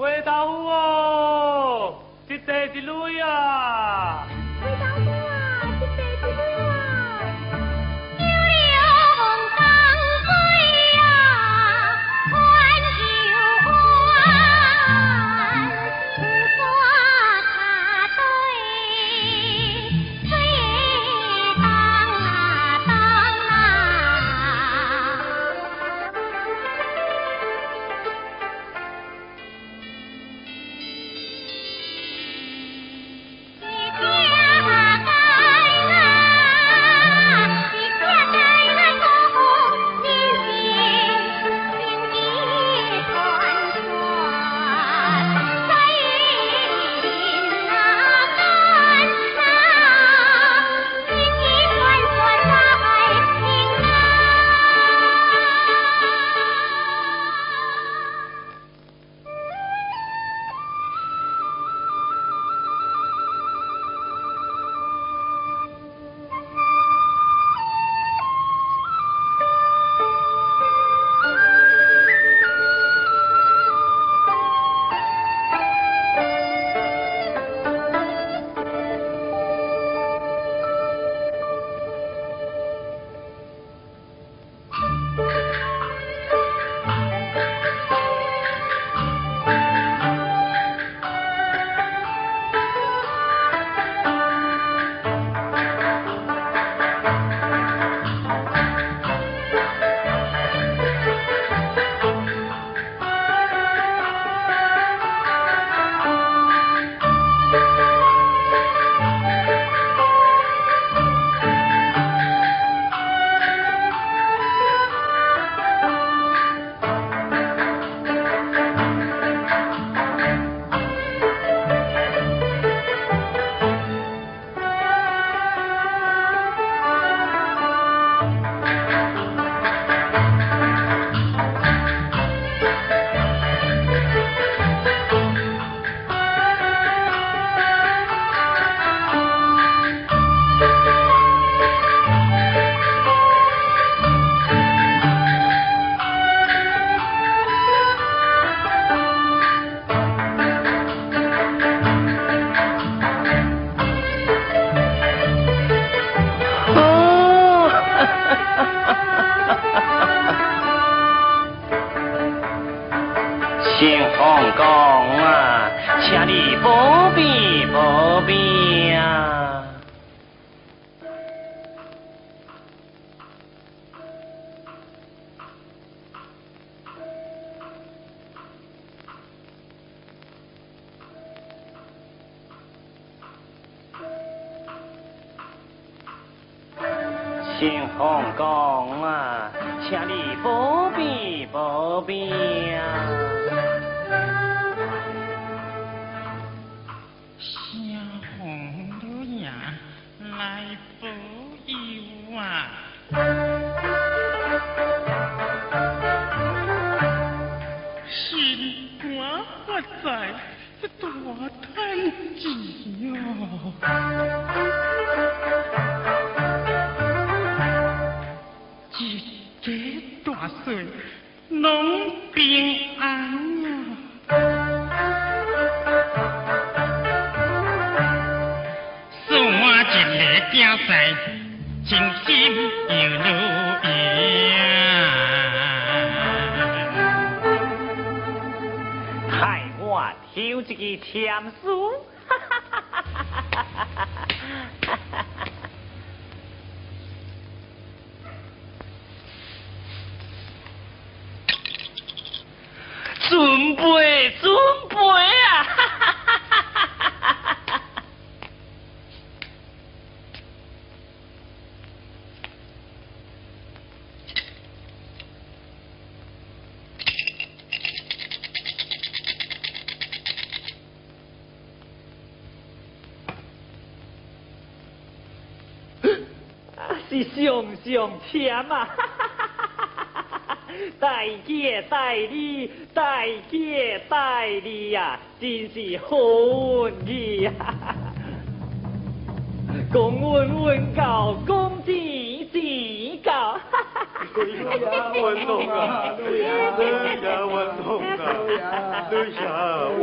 Boleh tahu oh. Cita Siluya. 新红公啊，请你保庇保庇啊！新红老爷来保佑啊！心肝不在，大叹气。岁，侬平安呀、送我一粒鸟屎，真心有路行。害我挑一个枪是上上签啊！大吉大利，大吉大利呀！真是好意啊！恭运运到，恭子子到。对呀，运通啊！对呀，运通啊！对呀，运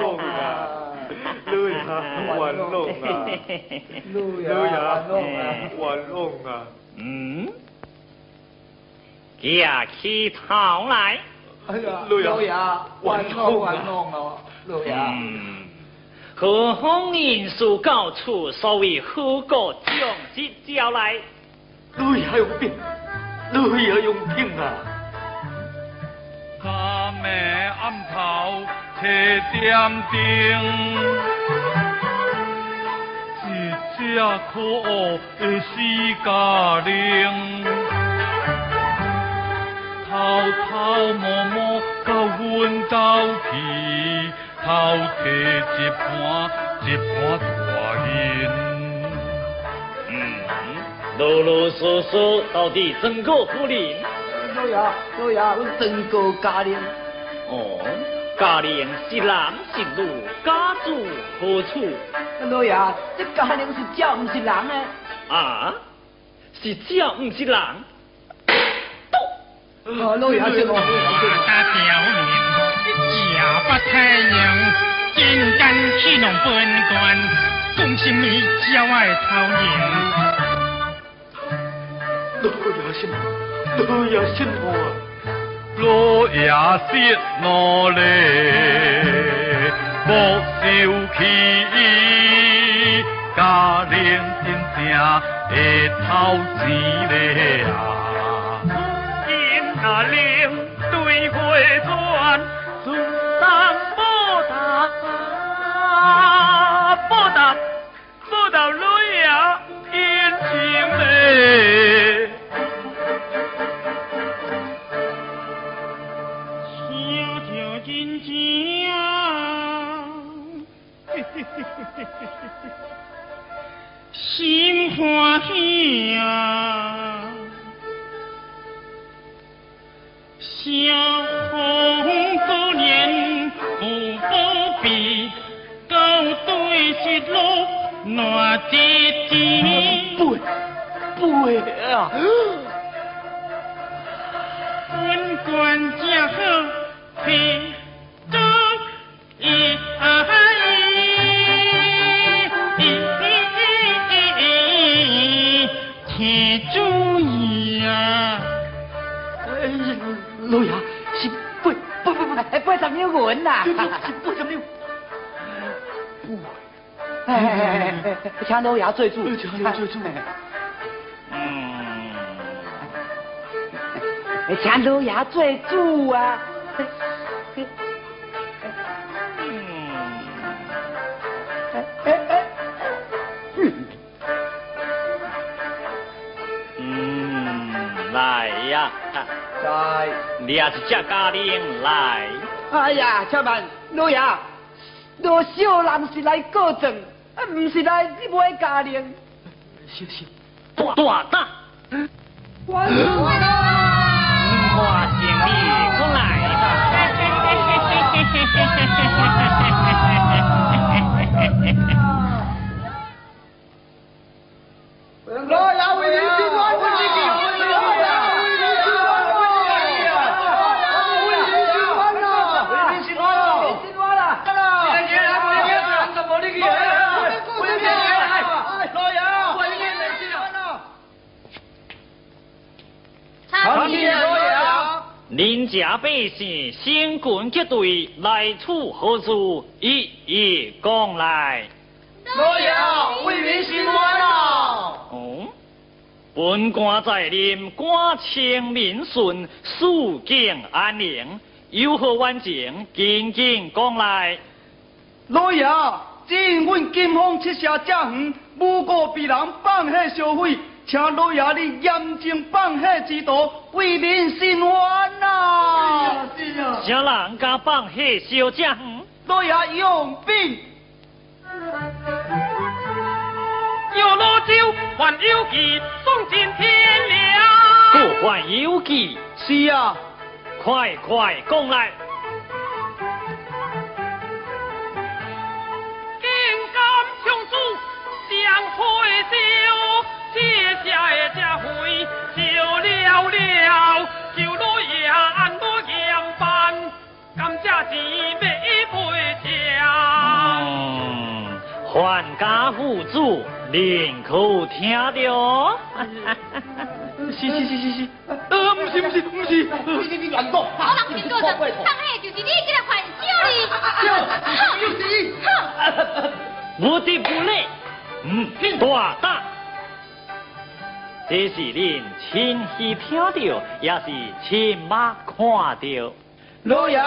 通啊！老爷文龙啊，老爷文龙啊。嗯，架起头来。哎呀，老爷，玩弄玩弄咯，老爷。嗯，何方因素搞出所谓好果将之招来？老爷用兵，老爷用兵啊！三暝暗头车点灯，一只可恶的死家玲，偷偷摸摸到阮兜去，偷摕一盘一盘大银。嗯，啰啰嗦嗦，到底怎个夫人？老爷，老爷，阮真告家令。哦，家令是男是女，家住何处？老爷，这家令是鸟，不是人呢。啊，是鸟，不是人。哦，老爷，这个。大大表面，假不太阳，真干去弄本官，讲什么叫爱讨厌？老爷心，老爷心痛啊！老爷息努力，莫受气，家令真正会偷钱嘞啊！因那令对回转，自当报答，报答，报答女儿恩情嘞。心欢喜啊！小红可怜不保庇，到对失落难得天。不，不啊！本官家好配不不，哎，不怎么文呐？是不怎么样？不，哎哎哎哎哎，请老爷做主。请老爷做主。嗯，请老爷做主啊！嗯，来呀，在。你也是这家令来。哎呀，千万，老爷，老小人是来告状，啊，不是来买家令。小心。大大胆，我见你过来老爷为您心软呐！恁家百姓先滚结队来处何处？一一讲来。老爷为民心软啊！哦，本官在任，官清民顺，肃静安宁，有何冤情？紧紧讲来。老爷，只因阮金凤七下正远，诬告被人放火烧毁，请老爷你严正放火之道，为民伸冤呐！啥人敢放火烧这远？老爷用兵。有老酒还有计，送进天良。各还有计，是啊，快快讲来。写下的这回就了了，求老爷安我严办，甘这钱买赔嗯。还家户主，宁可听着。是是是是是，呃，不是不是不是，你你你乱动，好人是过的，上海就是你给他还手哩，又又是你，哼，无敌不累，嗯，大。这是恁亲耳听到，也是亲目看到。老爷，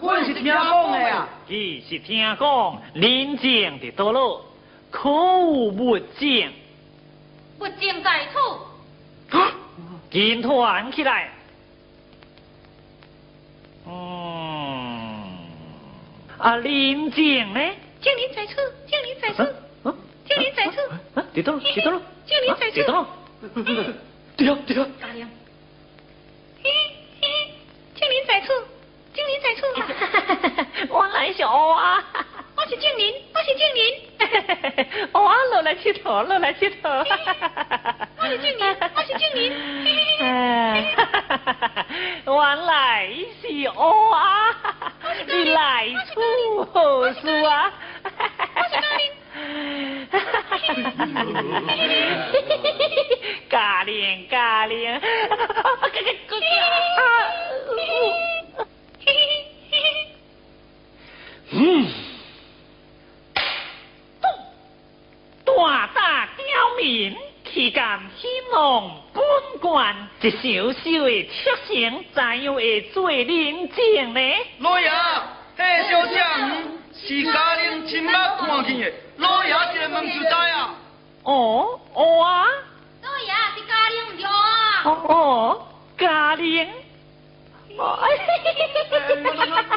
我是听讲的啊。其是听讲，林静的倒落，可有物证？物证在此。紧团起来。嗯，啊，林静呢？静林在此，静林在此，静林在此。啊，在倒落，在倒落，静林在此。对啊对啊。嘉玲，嘿嘿，静林在此，静林在此。我来是乌啊，我是静林，我是静林。乌啊，落来佚佗，落来佚佗。我是静林，我是静林。原来是乌啊，你来处何事啊？我是嘉玲。嘉玲，嘉玲，嗯，大大刁民，岂敢戏弄本官？一小小的特性，怎样会做人情呢？老爷，这小将是家玲亲目看见的，老爷一个问就知啊。哦哦啊！老爷是嘉玲唔对啊。哦，嘉玲。老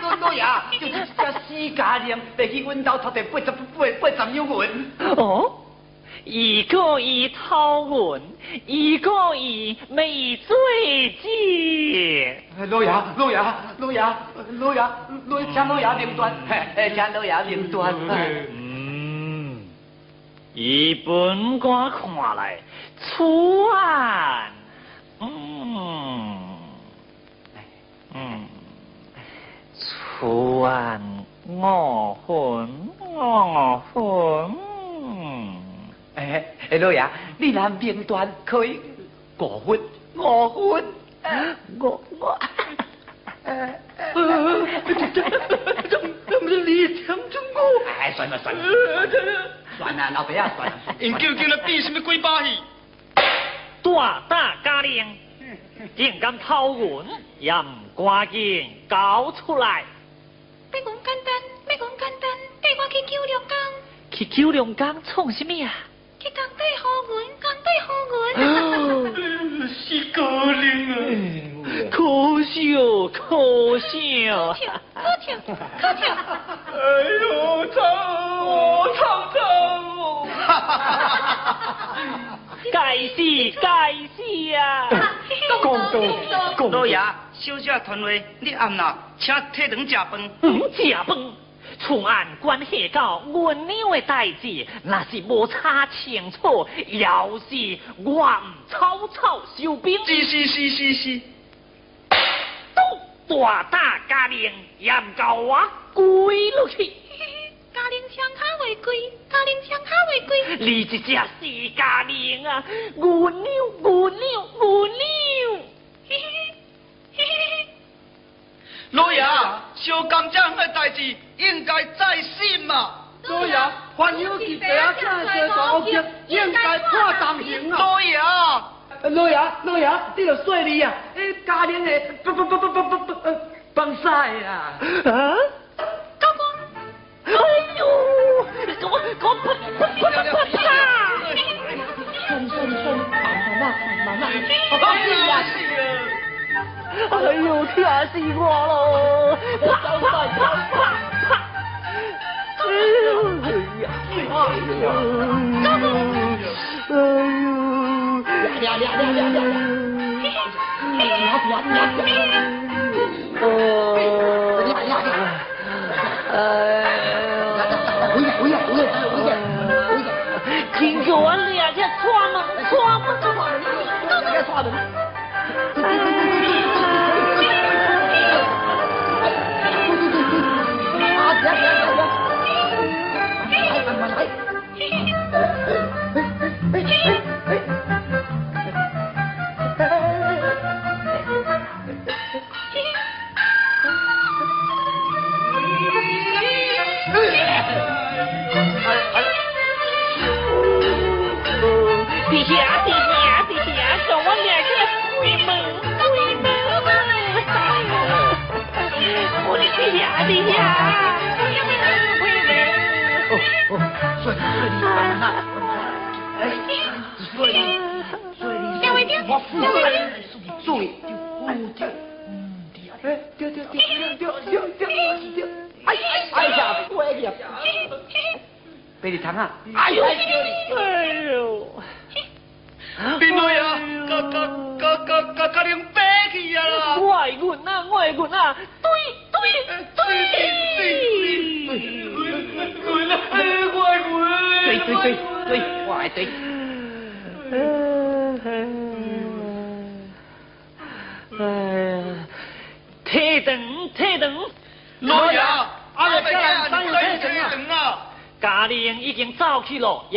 老老爷，就是只死家玲，来去阮兜偷摕八十八八十两银。哦，一个一掏文，一个一没罪戒。老爷，老爷，老爷，老爷，老请老爷领断，嘿，请老爷领断。嗯，以本官看来，此案，嗯，嗯，此案我分，我分。哎，哎，老爷，你那名断可以五分，五分，我我。呃，怎怎么你抢中我？哎，算了算了，算了，老伯啊，算了。因究竟咧比什么鬼把戏？大大家令，竟敢偷文，也唔赶紧交出来。要讲简单，要讲简单，带我去九龙岗，去九龙岗创什么啊？去工地好运，工地好运。是高龄啊！可笑，可笑。可笑，可笑。哎呦，惨哦，惨惨哦！该死，该死啊！公道，老爷，小姐团话，你暗啦，请退堂食饭。嗯，食饭。此案关系到阮娘的代志，若是无查清楚，要是我唔草草收兵。是是是是是。都大大家令，也唔够我跪落去。家令枪卡为贵，家令枪卡为贵。你这只是家令啊！阮娘，阮娘，阮娘。老爷，小甘这样的代志应该在心嘛。老爷，还有其他请小大屋企应该判重刑啊。老爷，老爷，老爷，你着说你啊，诶，家庭的不不不不不不不放晒啊。啊？高公。哎呦，我我不不不不怕。算算算，慢慢慢慢。哎呀，是啊。哎呦，吓死我喽！啪啪啪啪啪！哎呦，哎呀，哎呦，哎呦，呀呀呀呀呀呀！呀呀呀呀！哎，呀呀呀！哎呀，回来回来回来回来回来！今个我俩家串门串门串门，两家串门。Richard.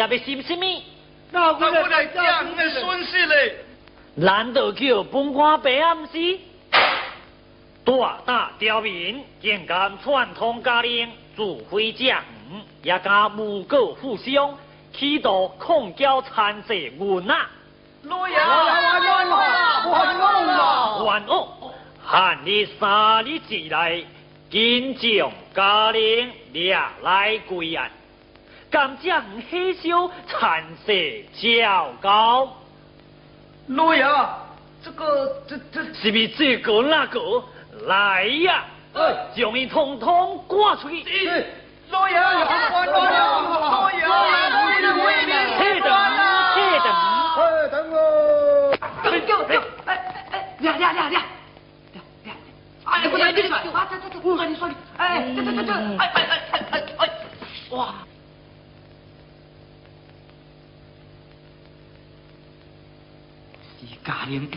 也要心什么？那我来讲的损失嘞。难道叫本官白暗死？大大刁民竟敢串通家玲，自毁家园，也敢诬告父兄，企图控教残世冤啊！老爷，冤枉啦！冤枉啦！冤枉！限你三日之内，紧将家玲抓来归案，甘将黑修残色较高。老爷，这个这这是不是这个那个来呀？将伊通通赶出去！老爷，老爷，老爷，退堂，退堂！哎，等我。丢丢丢！哎哎哎，俩俩俩俩。哎，不对，你说，啊，这这这，我跟你说的，哎，这这这这，哎哎哎哎哎哎，哇！家人，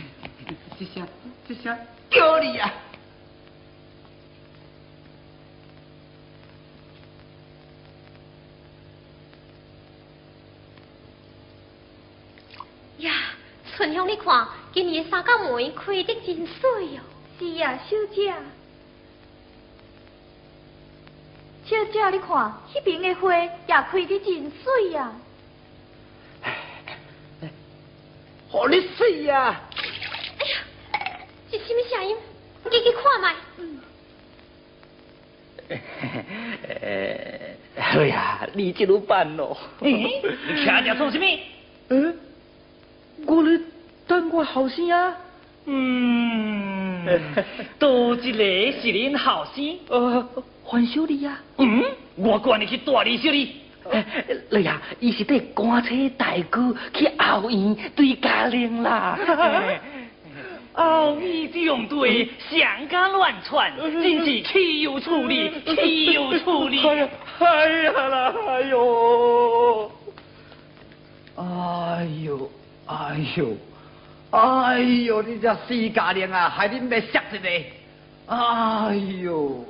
这下这下丢你呀！呀，春香，你看，今年三角梅开得真水哦。是呀，小姐。小姐，你看，那边的花也开得真水呀。好你死呀！哎呀，是什么声音？你去看卖。嗯。哎呀，你这路办咯。你徛着做什么？嗯，我咧等我后生啊。嗯，多一个是恁后生。呃，黄小丽呀。嗯，我管你去大李小丽。老爷，伊是得赶车大哥去后院对家玲啦。后院这样对，想家乱窜，真是岂有处理，岂有处理。哎呀，哎呀啦，哎呦，哎呦，哎呦，哎呦，你这死家玲啊，害恁要杀一个，哎呦，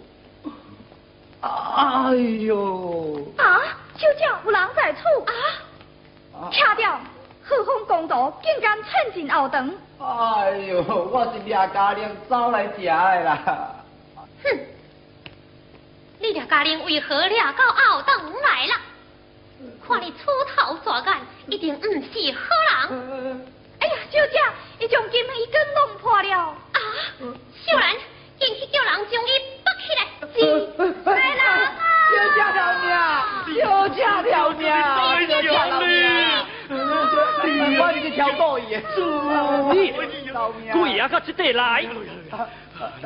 哎呦。啊，小姐有人在厝啊！掐掉，何风公道竟敢趁进后堂。哎呦，我是掠家玲走来食的啦。哼，你俩家玲为何掠到后堂来了？看你粗头蛇眼，一定不是好人。哎呀，小姐，伊将金鱼根弄破了。啊，秀兰，紧去叫人将伊拔起来。是，来人啊！小姐条命，小姐条命，小姐条命。我是去挑逗伊的。你，鬼啊！到这地来。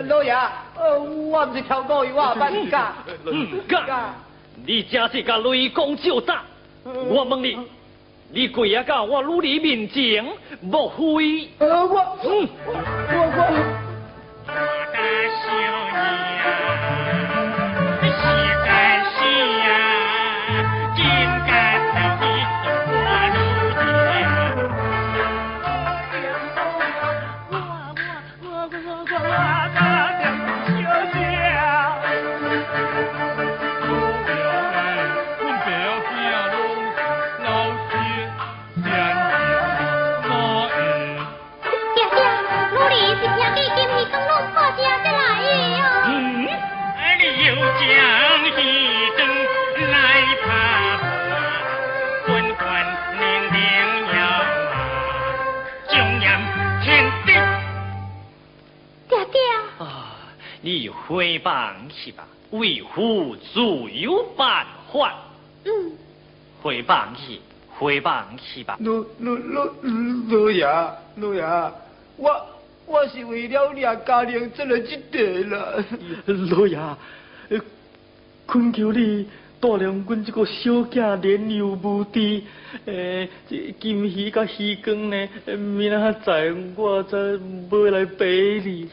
老爷，呃，我不是挑逗伊，我办唔干。唔干。你真是甲雷公照打。我问你，你跪啊到我女儿面前，莫非？呃，我，嗯，我我。回房去吧，为父自有办法。嗯，回房去，回房去吧。老老老老爷老爷，我我是为了俩家庭做了这地啦。老爷，呃恳求你带领阮这个小囝莲游无知，诶，这金鱼甲鱼缸呢，呃明仔载我再买来陪你。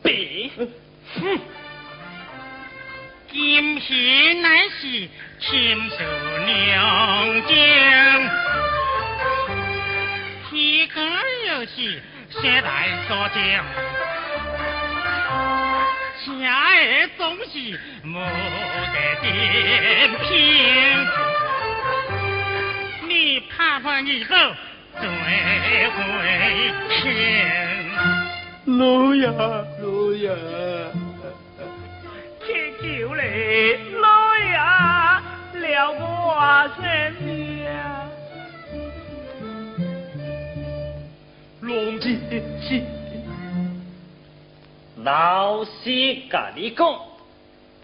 别，哼！金鱼乃是亲手娘将，鱼竿又是谁来所将？车儿总是无得点评，你怕怕以后最会听。老爷，老爷，祈来老爷了我身边。龙是是，老师甲你讲，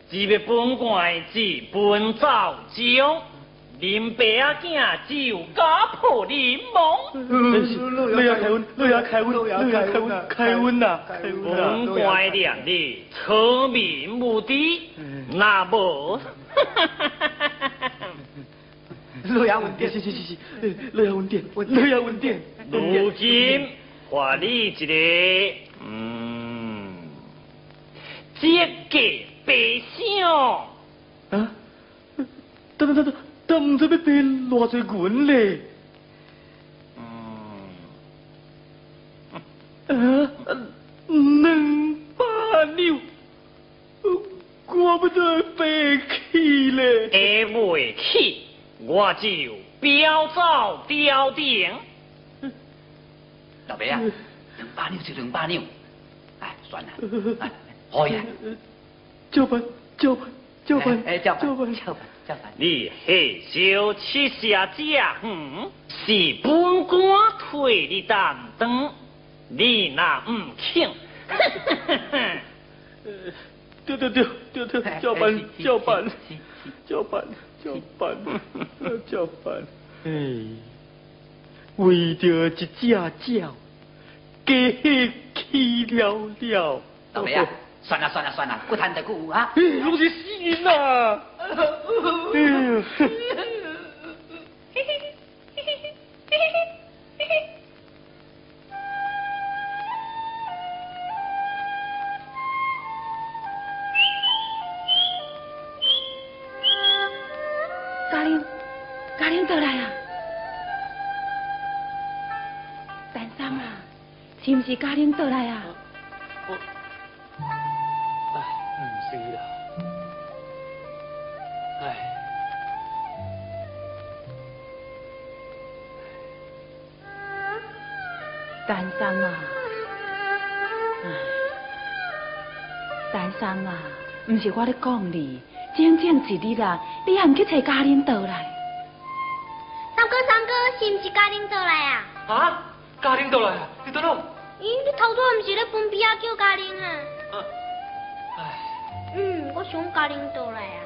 只要本官只本造将，恁爸仔囝只有家破人亡。老爷开恩，老爷开恩，老爷开恩，开恩呐，开恩本呐。官念你聪明无敌，那无。老爷稳定，是是是是，呃老爷稳定，老爷稳定。如今还你一个，嗯，这个白相。啊？等等等等，等唔知要赔偌济银咧？嗯，啊，两百两，我不再赔起咧。下袂起，我就表走表定。老伯啊，两百两就两百两，哎，算了，哎，可以啊，照办，照办，照办，哎，照照办，照办，你下小吃下这远，是本官替你担当，你那唔肯，对对对对对，叫办，叫办，叫办，叫办，叫办。哎，为着一只鸟，加气了了。老伯啊，算了算了算了，不谈这句啊。哎，拢是死人呐！哎呀！嘉玲，嘉玲倒来啊！丹桑啊，是毋是嘉玲倒来啊？丹桑啊，唉，丹桑啊，毋是我咧讲你，真正是你啦，你还唔去找家人倒来？三哥三哥，是毋是家人倒来啊？啊，家人倒来啊，你倒哪？咦，你头拄毋是咧分比啊叫家人啊？啊，哎，嗯，我想家人倒来啊。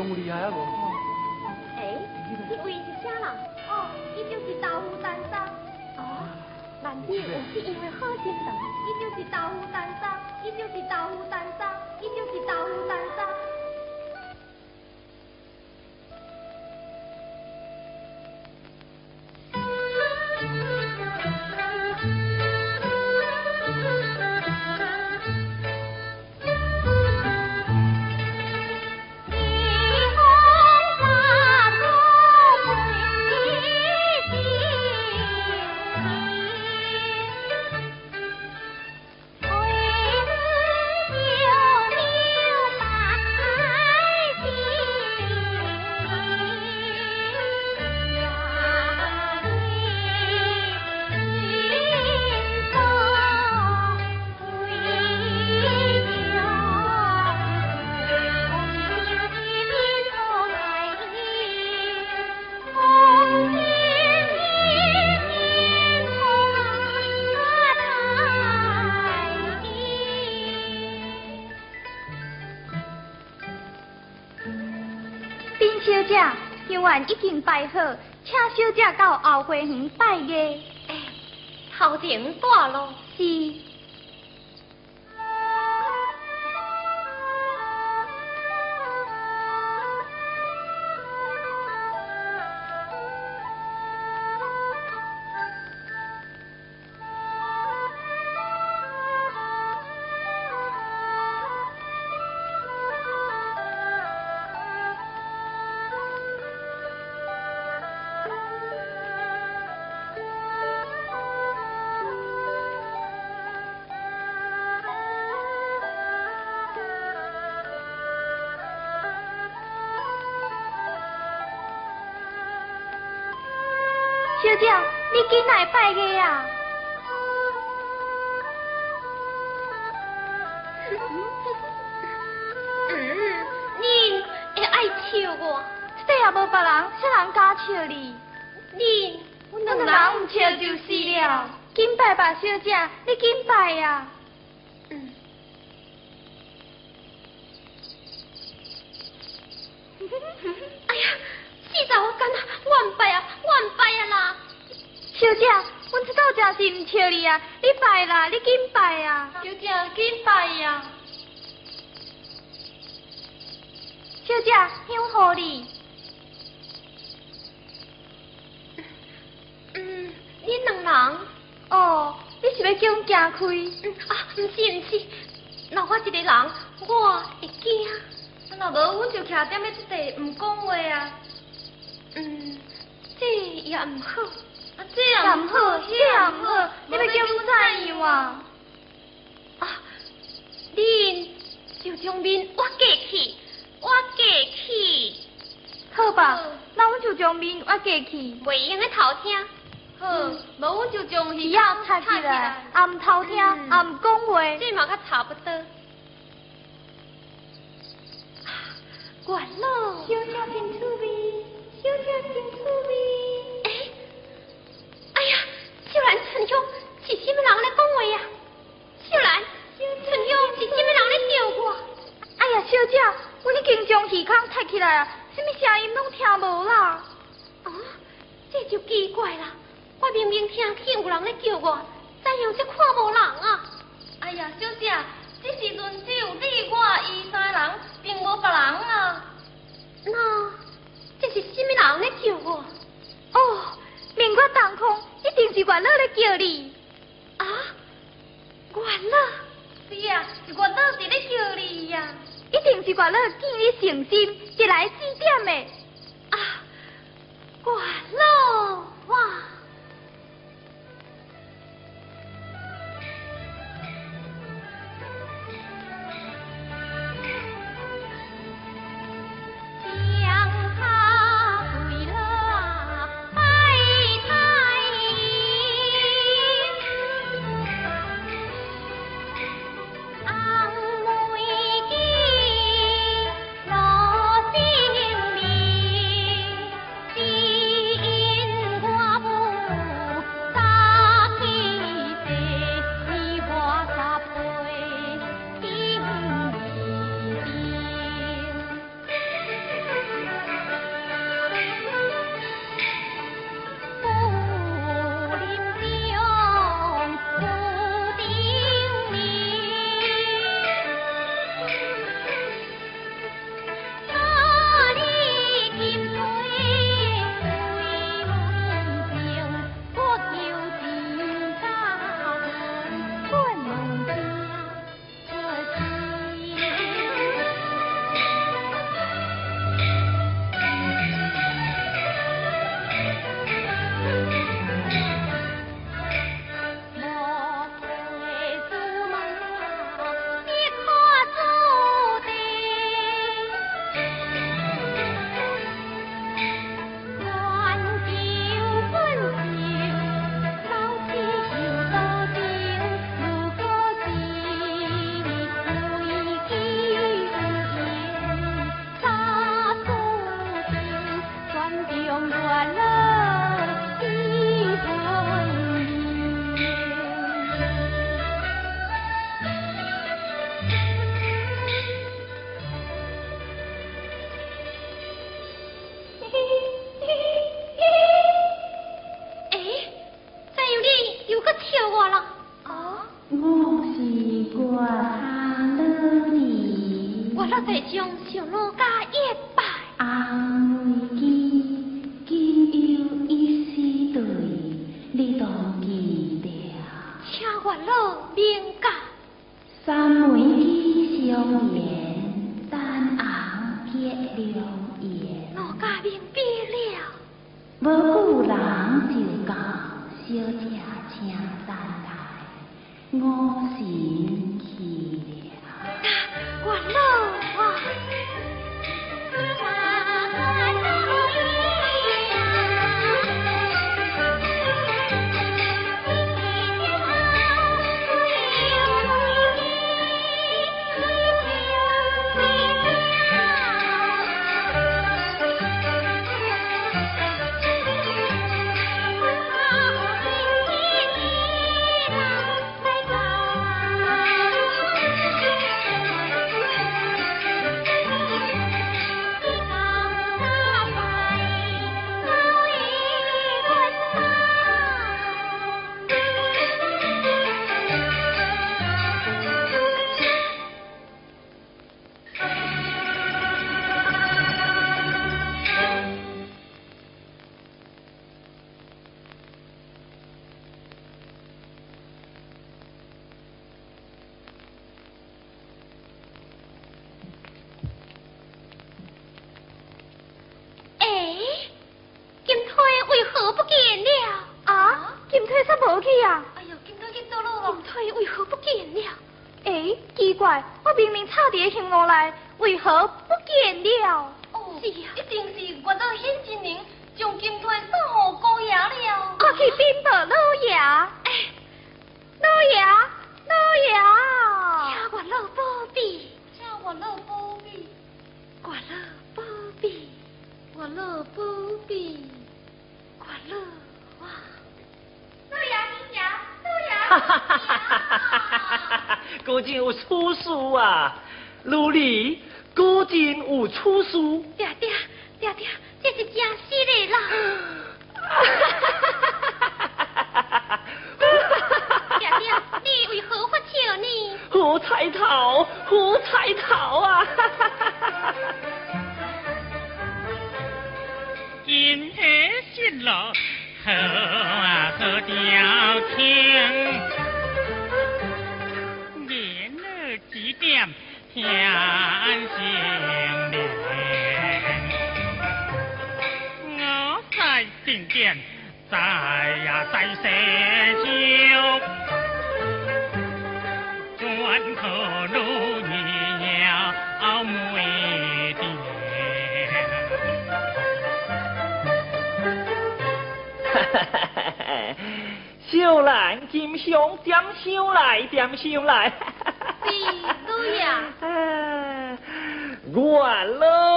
上厉害啊无？哎，这位是啥人？哦，伊就是豆腐蛋沙。哦，万一有是因为好心肠，伊就是豆腐蛋沙，伊就是豆腐已经摆好，请小姐到后花园拜月。哎，头前大咯。是。姐，阮这道真是唔笑你啊！你拜啦，你紧拜啊！小姐，紧拜呀！小姐，香好你。嗯，恁两人？哦，你是要叫阮行开？嗯啊，唔是唔是，若我一个人，我会惊。若无，阮就徛踮咧这地，唔讲话啊。嗯，这也唔好。这样唔好，这样唔好，你要叫阮怎样啊？啊，恁就将面挖过去，挖过去。好吧，那阮就将面挖过去。袂用咧偷听。好，无阮就将耳仔插起来，也唔偷听，也唔讲话。这嘛较差不多。管咯，小小真趣味，小小真趣味。哎呀，秀兰、春香是什么人咧讲话呀？小兰、春香是什么人咧叫我？哎呀，小姐，我已经将耳孔抬起来啊，什么声音拢听无啦。啊，这就奇怪啦，我明明听见有人咧叫我，怎样才看无人啊？哎呀，小姐，这时阵只有你、我、伊三人，并无别人啊。那这是什么人咧叫我？哦。是月老在叫你。啊，月老？是啊，是月老在咧叫你呀。一定是月老见你诚心，才来指点的。啊，月老哇！小 兰金香点想来，点想来。是对呀。完了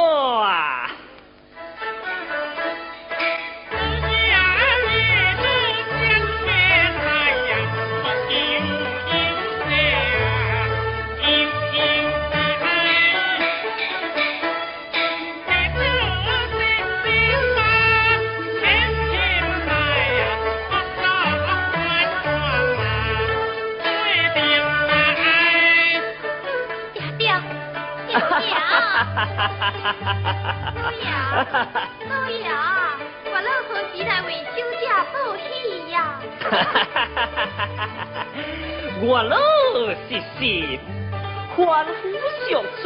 我老是信，欢呼小主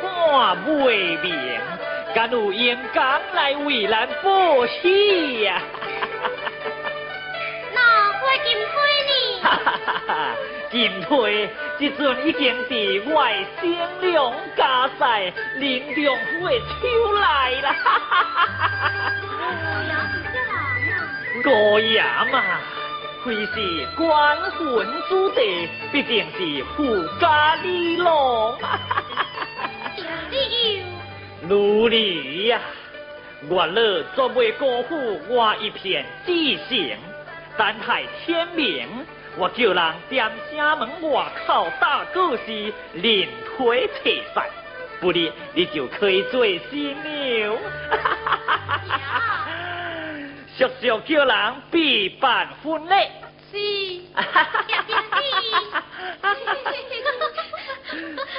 看不明，敢有眼刚来为咱报喜呀？那我金推呢？金推。即阵已经伫外星两家在林良府的手来啦！高 爷嘛，非是官魂之地，毕竟是富家女郎。有理有。奴隶呀，我乐绝未辜负我一片志诚。等待天明，我叫人踮城门外口打告示，另推车赛，不然你就可以做新娘。叔叔叫人必办婚礼。是，谢谢你。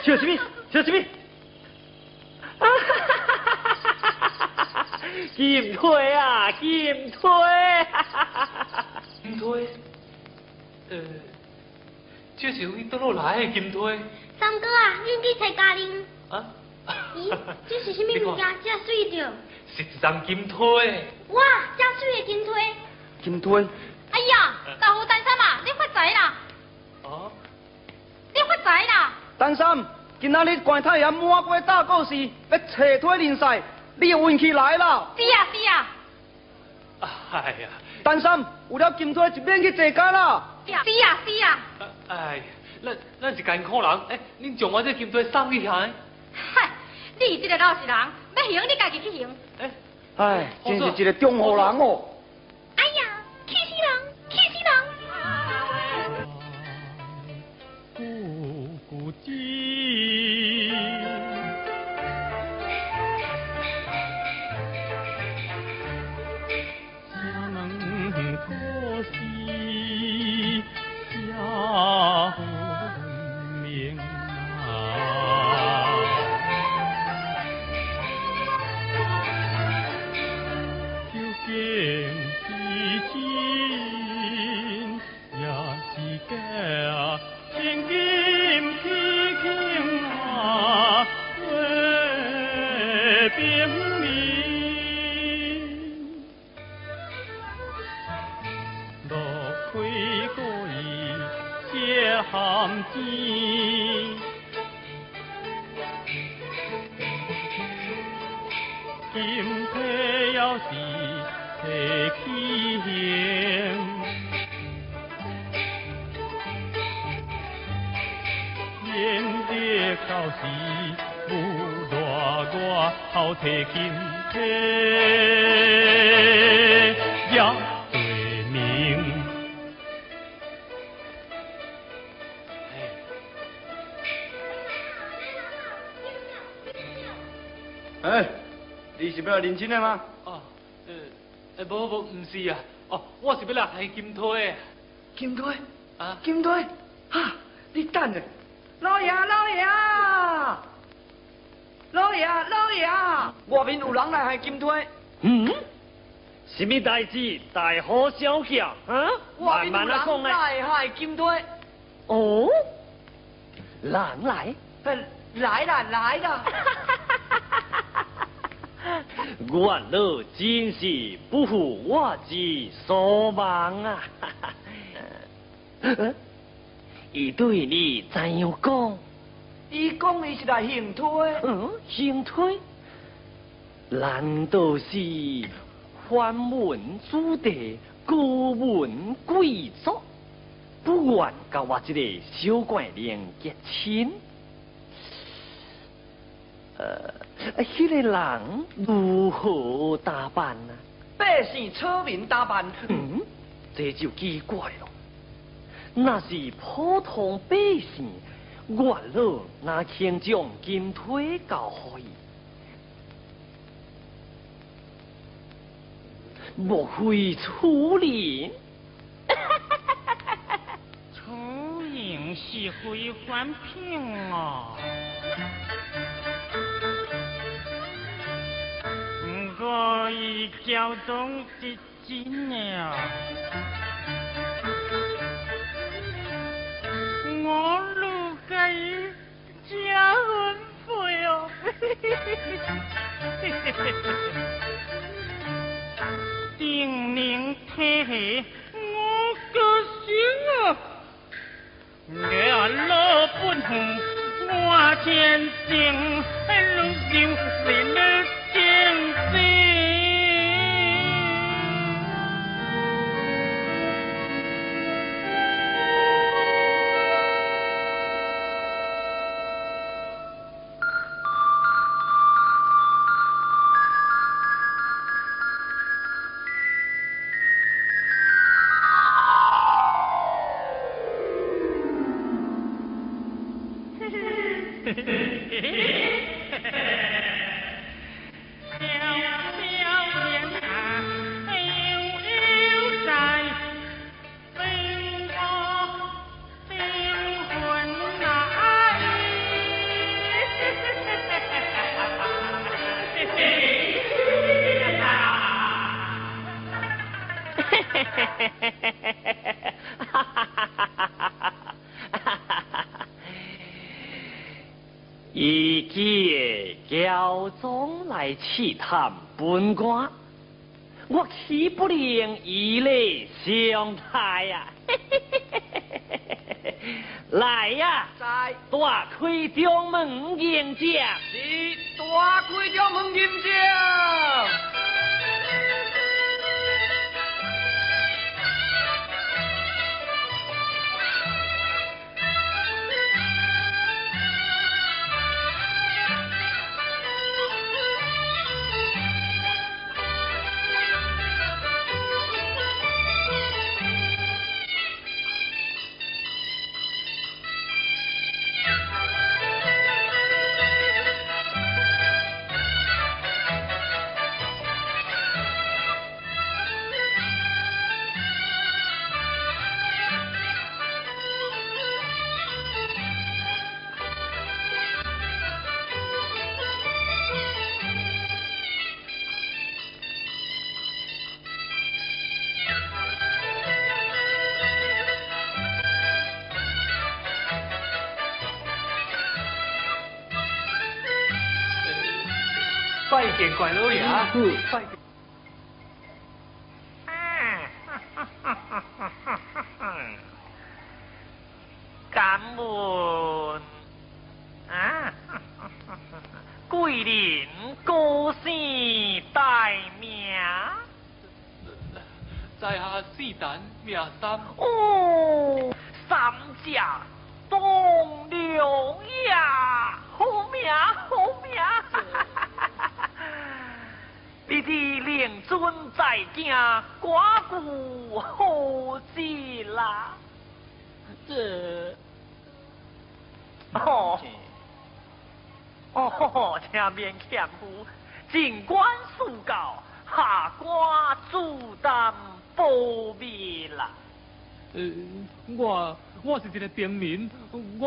笑什么？笑什么？金推啊，金推！金推，呃，这是为倒落来的金推。三哥啊，恁去找家玲。啊？咦，这是什么 物件？这水着？是一张金推。哇，这水的金推。金推。哎呀，豆腐丹山啊，你发财啦！哦。你发财啦！丹山，今仔日关太阳满街大故事，要扯推联赛，你有运气来啦！是啊是啊。哎呀，丹山，有了金推就免去坐监啦！是啊是啊。哎，咱咱是艰苦人，哎，恁将我这金推送去遐？嗨，你这个老实人，要行你家己去行。哎，哎，真是一个中好人哦。哎呀，气死人，气死人！咕咕鸡，开过伊写含钱。今体要是提起现，演得到时有大我好提金体是要来认亲的吗？哦，呃，呃，无无，唔是啊，哦，我是要来睇金推。金推啊，金推，哈，你等下，老爷老爷，老爷老爷，外面有人来害金推，嗯？什么代志？大好小巧啊！外慢慢啊讲面有人嘞。来害金推，哦，人来。呃来啦来啦，我老真是不负我之所望啊！伊对你怎样讲？伊讲伊是来行推，嗯，行推？难道是藩文子弟、高门贵族，不愿甲我这个小怪人结亲？呃，迄、个人如何打扮呢、百姓草民打扮，嗯，这就奇怪了。那是普通百姓，我老哪肯将金腿交予伊？莫非楚人？楚人是会翻品啊！所以交通是真的，我路甲伊加分费哦。定能体下我高兴啊！我老本行，我天正，路上星星。嘿嘿嘿嘿嘿嘿。来试探本官，我岂不能以礼相待呀？来呀！在大开中门迎接。是大开中门迎接。见怪老爷，拜见。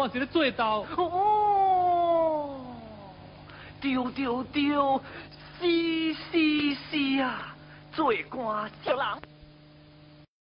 我是咧做到。哦，对对对，是是是啊，做官小人。